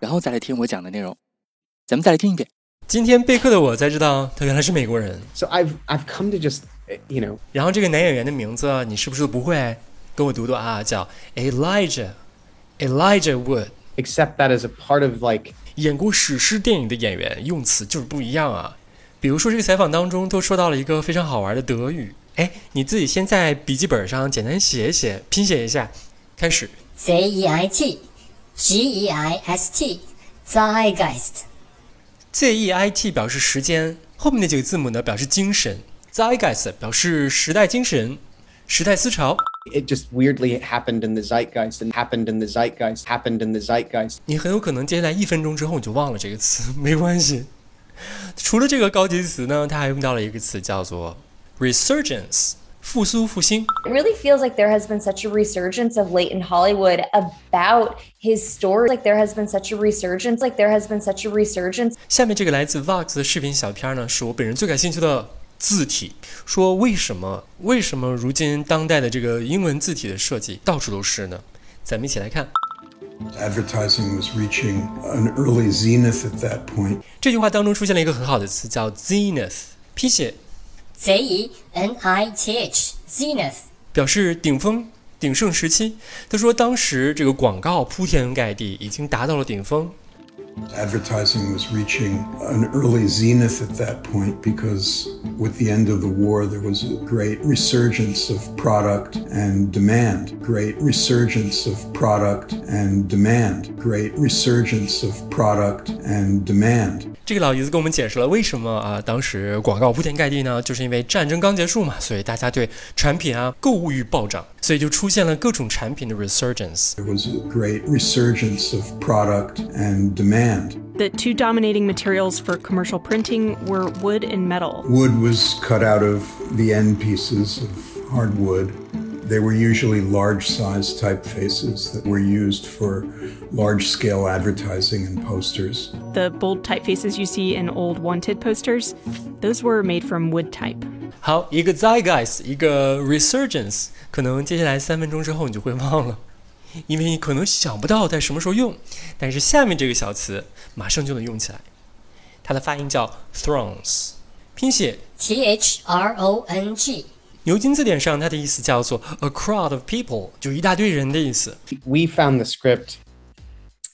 然后再来听我讲的内容。咱们再来听一遍。今天备课的我才知道，他原来是美国人。So I've I've come to just you know 然后这个男演员的名字你是不是都不会？跟我读读啊，叫 Elijah Elijah Wood。Except that as a part of like 演过史诗电影的演员用词就是不一样啊。比如说这个采访当中都说到了一个非常好玩的德语，哎，你自己先在笔记本上简单写一写，拼写一下，开始。Z E I T G E I S T Zeitgeist Z E I T 表示时间，后面那几个字母呢表示精神，Zeitgeist 表示时代精神、时代思潮。it just weirdly happened in the zeitgeist and happened in the zeitgeist happened in the zeitgeist 你很有可能接下来一分钟之后你就忘了这个词，没关系。除了这个高级词呢，它还用到了一个词叫做 resurgence，复苏复兴。It really feels like there has been such a resurgence of late in Hollywood about his story. Like there has been such a resurgence. Like there has been such a resurgence. 下面这个来自 Vox 的视频小片呢，是我本人最感兴趣的字体。说为什么为什么如今当代的这个英文字体的设计到处都是呢？咱们一起来看 Advertising was reaching an early zenith at that point. 这句话当中出现了一个很好的词，叫 zenith，拼写 Z E N I T H Zenith 表示顶峰、鼎盛时期。他说当时这个广告铺天盖地，已经达到了顶峰。 Advertising was reaching an early zenith at that point because with the end of the war, there was a great resurgence of product and demand. Great resurgence of product and demand. Great resurgence of product and demand. 这个老爷子跟我们解释了为什么啊，当时广告铺天盖地呢？就是因为战争刚结束嘛，所以大家对产品啊购物欲暴涨，所以就出现了各种产品的 resurgence。 There was a great resurgence of product and demand. The two dominating materials for commercial printing were wood and metal. Wood was cut out of the end pieces of hardwood. They were usually large size typefaces that were used for large scale advertising and posters. The bold typefaces you see in old wanted posters, those were made from wood type. 好，一个 zeitgeist，一个 resurgence，可能接下来三分钟之后你就会忘了，因为你可能想不到在什么时候用，但是下面这个小词马上就能用起来。它的发音叫 thrones，拼写 T H R O N G 牛津字典上它的意思叫做 a crowd of people，就一大堆人的意思。 we found the script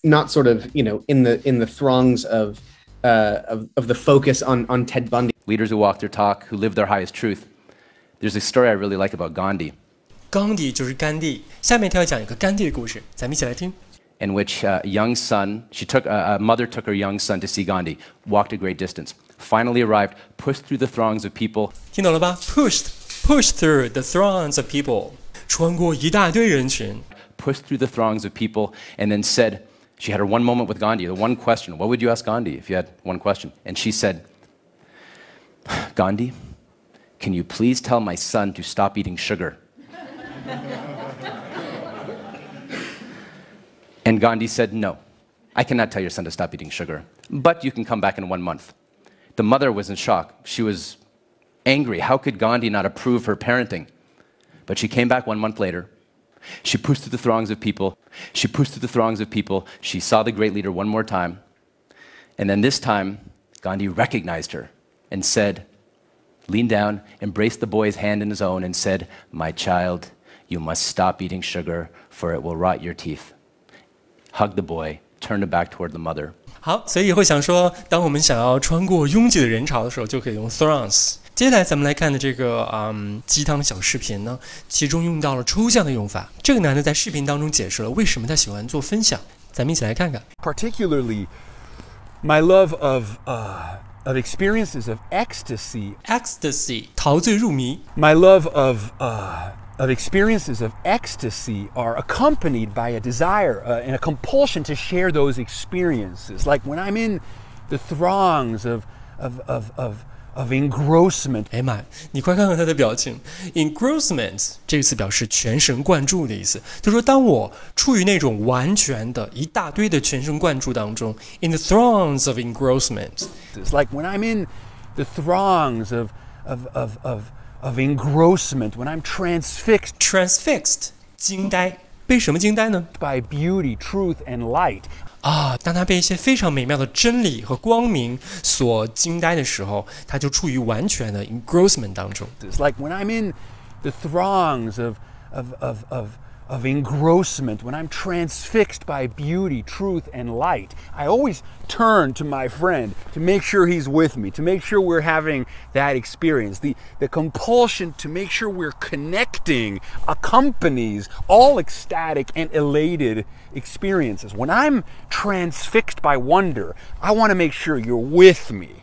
not sort of you know in the in the throngs of uh, of, of the focus on on Ted Bundy. leaders who walk their talk, who live their highest truth. There's a story I really like about Gandhi, 甘地就是甘地，下面他要讲一个甘地的故事，咱们一起来听。 in which uh, a young son, she took, uh, a mother took her young son to see Gandhi, walked a great distance, finally arrived, pushed through the throngs of people, 听懂了吧？Pushed pushed through the throngs of people，穿过一大堆人群， pushed through the throngs of people, and then said, she had her one moment with Gandhi, the one question. What would you ask Gandhi if you had one question? And she said, Gandhi, can you please tell my son to stop eating sugar? and Gandhi said, No, I cannot tell your son to stop eating sugar, but you can come back in one month. The mother was in shock. She was angry. How could Gandhi not approve her parenting? But she came back one month later. She pushed through the throngs of people. She pushed through the throngs of people. She saw the great leader one more time. And then this time, Gandhi recognized her and said, leaned down, embraced the boy's hand in his own, and said, My child, you must stop eating sugar, for it will rot your teeth. Hugged the boy, turned him back toward the mother. 好，所以以后想说，当我们想要穿过拥挤的人潮的时候，就可以用 throngs。 接下来咱们来看的这个嗯鸡汤小视频呢，其中用到了抽象的用法。这个男的在视频当中解释了为什么他喜欢做分享，咱们一起来看看。 particularly my love of uh, of experiences of ecstasy, ecstasy 陶醉入迷， my love of uh, of experiences of ecstasy are accompanied by a desire uh, and a compulsion to share those experiences. Like when I'm in the throngs of, of, of, of, of engrossment. 哎妈，你快看看他的表情，engrossment 这个词表示全神贯注的意思。他说，当我处于那种完全的一大堆的全神贯注当中，in the throngs of engrossment. It's like when I'm in the throngs of, of, of, of, of engrossment, when I'm transfixed. Transfixed 惊呆，被什么惊呆呢？ By beauty, truth, and light. 啊，当他被一些非常美妙的真理和光明所惊呆的时候，他就处于完全的 engrossment 当中。It's like when I'm in the throngs of, of, of, of, of engrossment, when I'm transfixed by beauty, truth, and light, I always turn to my friend to make sure he's with me, to make sure we're having that experience. The, the compulsion to make sure we're connecting accompanies all ecstatic and elated experiences. When I'm transfixed by wonder, I want to make sure you're with me.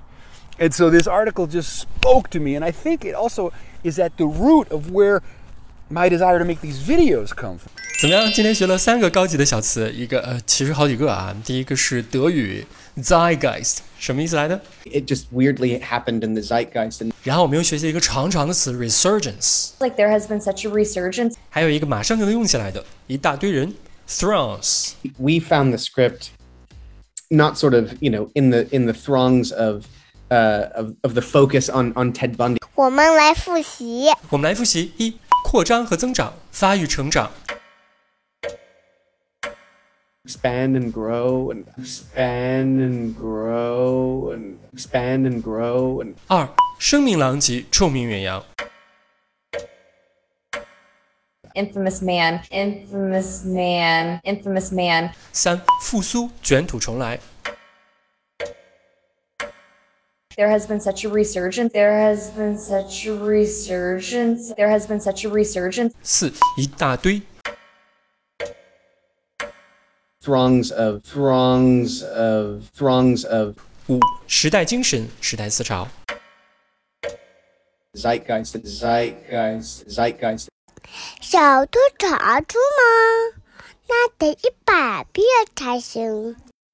And so this article just spoke to me, and I think it also is at the root of where my desire to make these videos come from. 怎么样？今天学了三个高级的小词，一个呃，其实好几个啊。第一个是德语 zeitgeist，什么意思来的？ It just weirdly happened in the zeitgeist. And 然后我们又学习一个长长的词 resurgence， Like there has been such a resurgence. 还有一个马上就能用起来的，一大堆人 throngs。 we found the script not sort of, you know, in the in the throngs of uh, of, of the focus on on Ted Bundy. 我们来复习。我们来复习一扩张和增长，发育成长。expand and grow and expand and grow and expand and grow and 二声名狼藉，臭名远扬。Infamous man, infamous man, infamous man. 三复苏，卷土重来。There has been such a resurgence. There has been such a resurgence. There has been such a resurgence. 四一大堆。 throngs of throngs of throngs of 五时代精神，时代思潮。 zeitgeist zeitgeist zeitgeist 小兔查出吗？那得一百遍才行。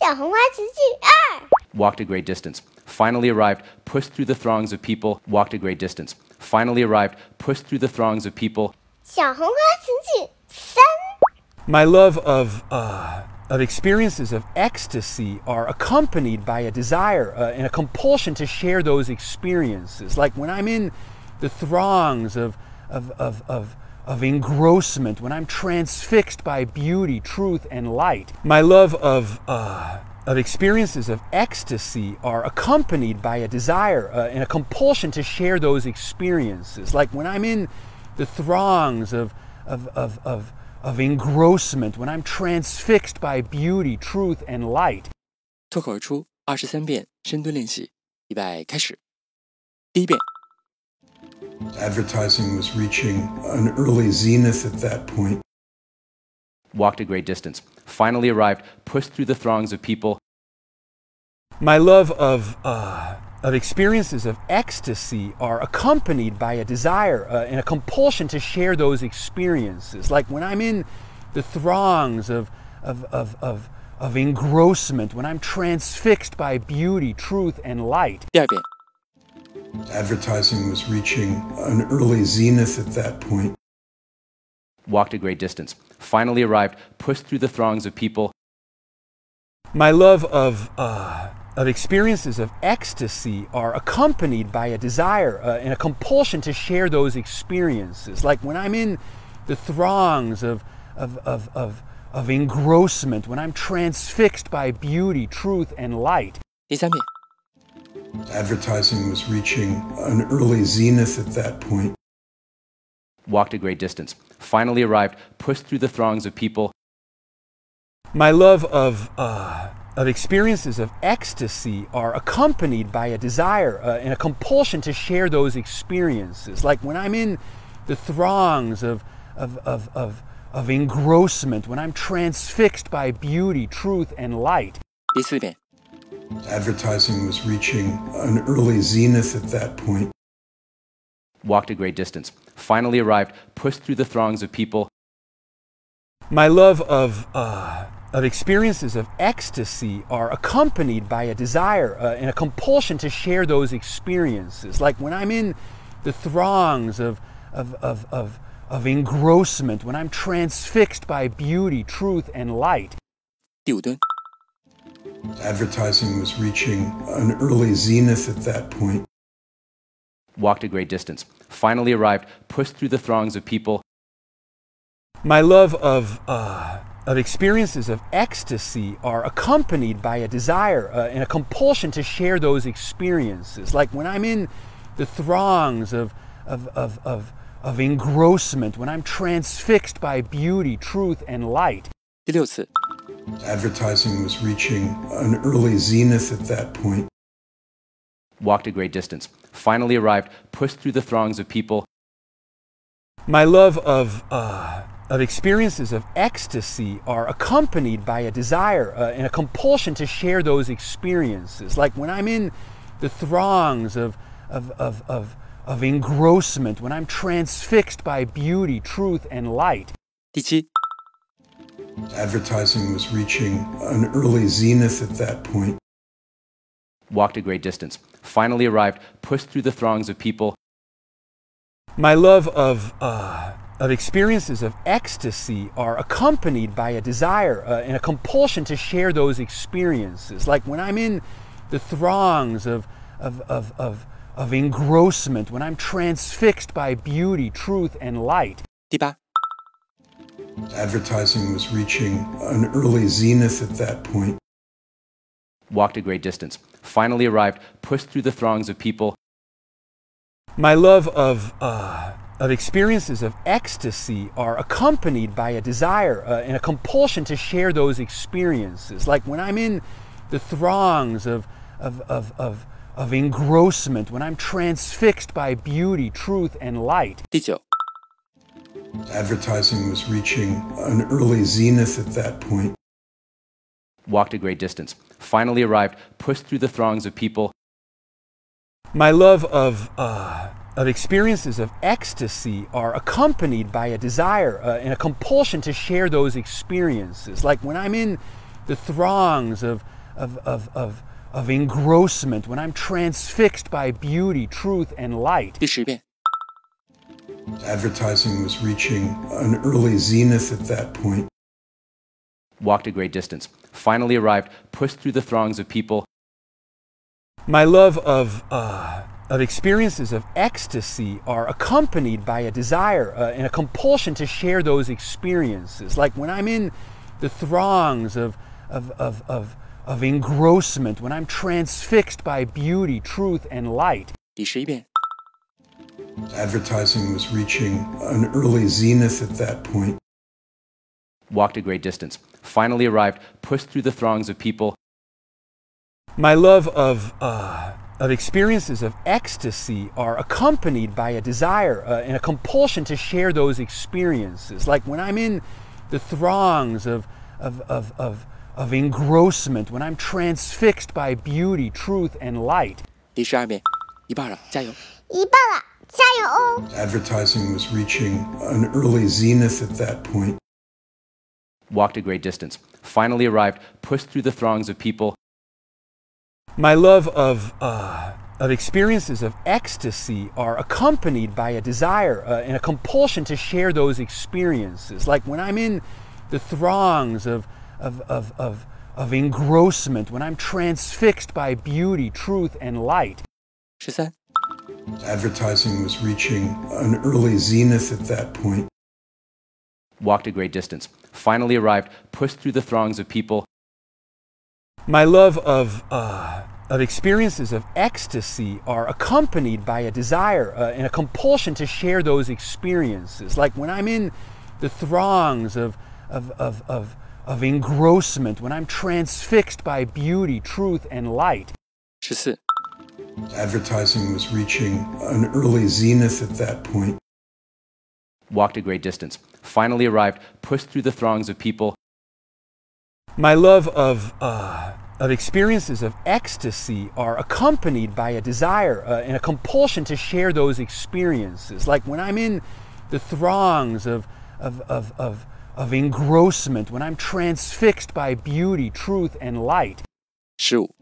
小红花词句二， walked a great distance, finally arrived, pushed through the throngs of people, walked a great distance, finally arrived, pushed through the throngs of people, 小红花词句三， My love of, uh, of experiences of ecstasy are accompanied by a desire uh, and a compulsion to share those experiences. Like when I'm in the throngs of, of, of, of, of engrossment, when I'm transfixed by beauty, truth, and light. My love of, uh, of experiences of ecstasy are accompanied by a desire uh, and a compulsion to share those experiences. Like when I'm in the throngs of, of, of, of, of engrossment, when I'm transfixed by beauty, truth, and light. 脱口而出二十三遍深蹲练习，预备开始。第一遍， Advertising was reaching an early zenith at that point. walked a great distance, finally arrived, pushed through the throngs of people, My love of, uh, of experiences of ecstasy are accompanied by a desire uh, and a compulsion to share those experiences. Like when I'm in the throngs of, of, of, of, of engrossment, when I'm transfixed by beauty, truth, and light. 第二遍， Advertising was reaching an early zenith at that point. walked a great distance, finally arrived, pushed through the throngs of people, My love of, uh, of experiences of ecstasy are accompanied by a desire uh, and a compulsion to share those experiences. Like when I'm in the throngs of, of, of, of, of engrossment, when I'm transfixed by beauty, truth, and light. 第三遍， Advertising was reaching an early zenith at that point. walked a great distance, finally arrived, pushed through the throngs of people. My love of, uh, of experiences of ecstasy are accompanied by a desire uh, and a compulsion to share those experiences. Like when I'm in the throngs of, of, of, of, of engrossment, when I'm transfixed by beauty, truth, and light. 第四遍， Advertising was reaching an early zenith at that point. walked a great distance, finally arrived, pushed through the throngs of people. My love of, uh, of experiences of ecstasy are accompanied by a desire uh, and a compulsion to share those experiences. Like when I'm in the throngs of, of, of, of, of engrossment, when I'm transfixed by beauty, truth, and light. 第五蹲， Advertising was reaching an early zenith at that point. walked a great distance, finally arrived, pushed through the throngs of people. My love of, uh, of experiences of ecstasy are accompanied by a desire uh, and a compulsion to share those experiences. Like when I'm in the throngs of, of, of, of, of engrossment, when I'm transfixed by beauty, truth, and light. 第六次， Advertising was reaching an early zenith at that point. walked a great distance, finally arrived, pushed through the throngs of people. My love of, uh, of experiences of ecstasy are accompanied by a desire uh, and a compulsion to share those experiences. Like when I'm in the throngs of, of, of, of, of engrossment, when I'm transfixed by beauty, truth, and light. 第七，Advertising was reaching an early zenith at that point. walked a great distance, finally arrived, pushed through the throngs of people. My love of, uh, of experiences of ecstasy are accompanied by a desire uh, and a compulsion to share those experiences. Like when I'm in the throngs of, of, of, of, of engrossment, when I'm transfixed by beauty, truth, and light. 第八，Advertising was reaching an early zenith at that point. walked a great distance, finally arrived, pushed through the throngs of people. My love of, uh, of experiences of ecstasy are accompanied by a desire uh, and a compulsion to share those experiences. Like when I'm in the throngs of, of, of, of, of engrossment, when I'm transfixed by beauty, truth, and light. 第九，Advertising was reaching an early zenith at that point. walked a great distance, finally arrived, pushed through the throngs of people. My love of, uh, of experiences of ecstasy are accompanied by a desire uh, and a compulsion to share those experiences. Like when I'm in the throngs of, of, of, of, of engrossment, when I'm transfixed by beauty, truth, and light. 第十遍， Advertising was reaching an early zenith at that point. walked a great distance, finally arrived, pushed through the throngs of people. My love of, uh, of experiences of ecstasy are accompanied by a desire uh, and a compulsion to share those experiences. Like when I'm in the throngs of, of, of, of, of engrossment, when I'm transfixed by beauty, truth, and light. 第十一遍， Advertising was reaching an early zenith at that point. walked a great distance, finally arrived, pushed through the throngs of people. My love of, uh, of experiences of ecstasy are accompanied by a desire uh, and a compulsion to share those experiences. Like when I'm in the throngs of, of, of, of, of engrossment, when I'm transfixed by beauty, truth, and light. 第十二遍，一半了，加油！一半了，加油哦！ Advertising was reaching an early zenith at that point. walked a great distance, finally arrived, pushed through the throngs of people. My love of, uh, of experiences of ecstasy are accompanied by a desire uh, and a compulsion to share those experiences. Like when I'm in the throngs of, of, of, of, of engrossment, when I'm transfixed by beauty, truth, and light. 十三、Advertising was reaching an early zenith at that point. walked a great distance, finally arrived, pushed through the throngs of people. My love of, uh, of experiences of ecstasy are accompanied by a desire uh, and a compulsion to share those experiences. Like when I'm in the throngs of, of, of, of, of engrossment, when I'm transfixed by beauty, truth, and light. 十四、Advertising was reaching an early zenith at that point. Walked a great distance. Finally arrived, pushed through the throngs of people. My love of, uh, of experiences of ecstasy are accompanied by a desire uh, and a compulsion to share those experiences. Like when I'm in the throngs of, of, of, of, of engrossment, when I'm transfixed by beauty, truth, and light. 十五、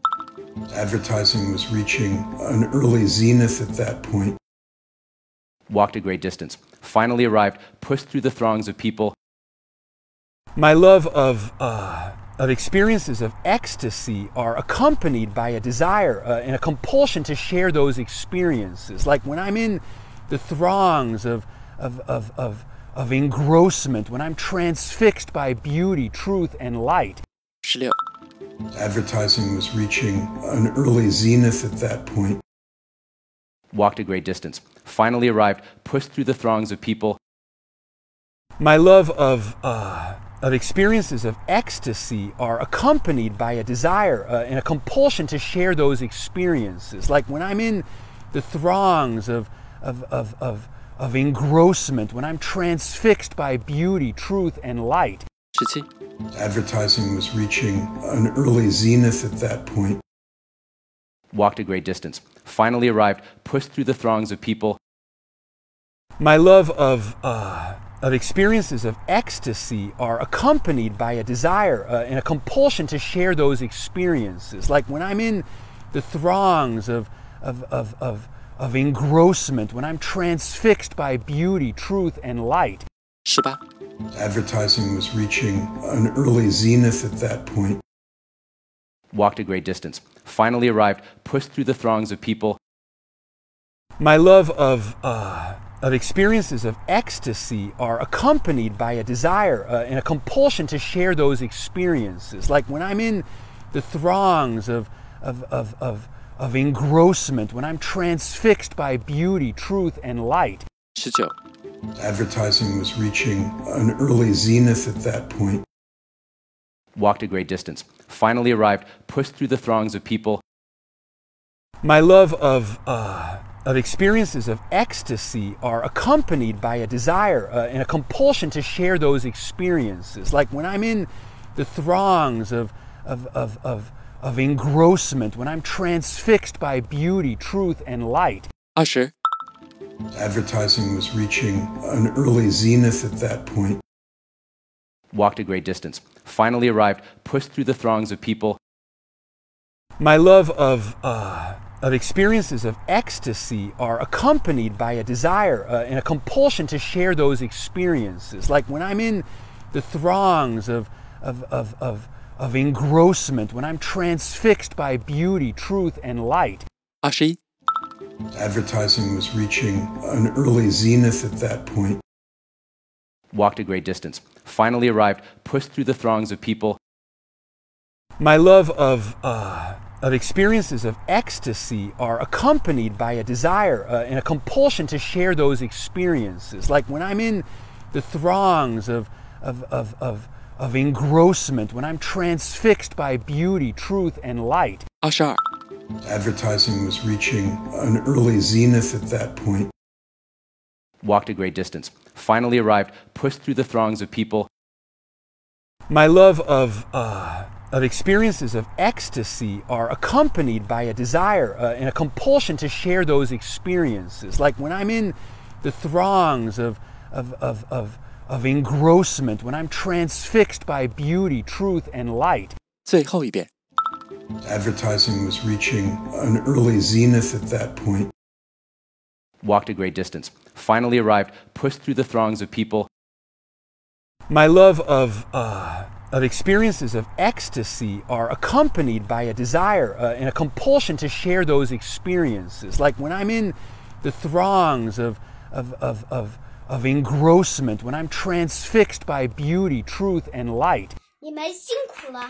Advertising was reaching an early zenith at that point. Walked a great distance. Finally arrived, pushed through the throngs of people. My love of, uh, of experiences of ecstasy are accompanied by a desire uh, and a compulsion to share those experiences. Like when I'm in the throngs of, of, of, of, of engrossment, when I'm transfixed by beauty, truth, and light. 十六、Advertising was reaching an early zenith at that point. Walked a great distance. Finally arrived, pushed through the throngs of people. My love of, uh, of experiences of ecstasy are accompanied by a desire uh, and a compulsion to share those experiences. Like when I'm in the throngs of, of, of, of, of engrossment, when I'm transfixed by beauty, truth, and light. 十七、Advertising was reaching an early zenith at that point. Walked a great distance. Finally arrived, pushed through the throngs of people. My love of, uh, of experiences of ecstasy are accompanied by a desire uh, and a compulsion to share those experiences. Like when I'm in the throngs of, of, of, of, of engrossment, when I'm transfixed by beauty, truth, and light. 是吧？Advertising was reaching an early zenith at that point. Walked a great distance. Finally arrived. Pushed through the throngs of people. My love of uh, of experiences of ecstasy are accompanied by a desire uh, and a compulsion to share those experiences. Like when I'm in the throngs of of of, of of engrossment, when I'm transfixed by beauty, truth, and light. 19. Advertising was reaching an early zenith at that point. Walked a great distance. Finally arrived, pushed through the throngs of people. My love of, uh, of experiences of ecstasy are accompanied by a desire uh, and a compulsion to share those experiences. Like when I'm in the throngs of, of, of, of, of engrossment, when I'm transfixed by beauty, truth, and light. 二十、Advertising was reaching an early zenith at that point. Walked a great distance, finally arrived, pushed through the throngs of people. My love of, uh, of experiences of ecstasy are accompanied by a desire uh, and a compulsion to share those experiences. Like when I'm in the throngs of, of, of, of, of engrossment, when I'm transfixed by beauty, truth, and light. Ashi Advertising was reaching an early zenith at that point. Walked a great distance, finally arrived, pushed through the throngs of people. My love of, uh, of experiences of ecstasy are accompanied by a desire uh, and a compulsion to share those experiences. Like when I'm in the throngs of, of, of, of, of engrossment, when I'm transfixed by beauty, truth, and light. Ashar. Advertising was reaching an early zenith at that point. Walked a great distance. Finally arrived, pushed through the throngs of people. My love of, uh, of experiences of ecstasy are accompanied by a desire uh, and a compulsion to share those experiences. Like when I'm in the throngs of, of, of, of, of engrossment, when I'm transfixed by beauty, truth, and light. 最后一遍。 Advertising was reaching an early zenith at that point. Walked a great distance. Finally arrived, pushed through the throngs of people. My love of, uh, of experiences of ecstasy are accompanied by a desire uh, and a compulsion to share those experiences. Like when I'm in the throngs of, of, of, of, of engrossment, when I'm transfixed by beauty, truth, and light. 你们辛苦了。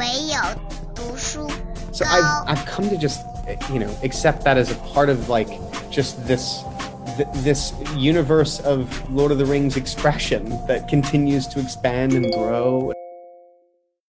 唯有读书 So I've I've come to just you know accept that as a part of like just this th- this universe of Lord of the Rings expression that continues to expand and grow.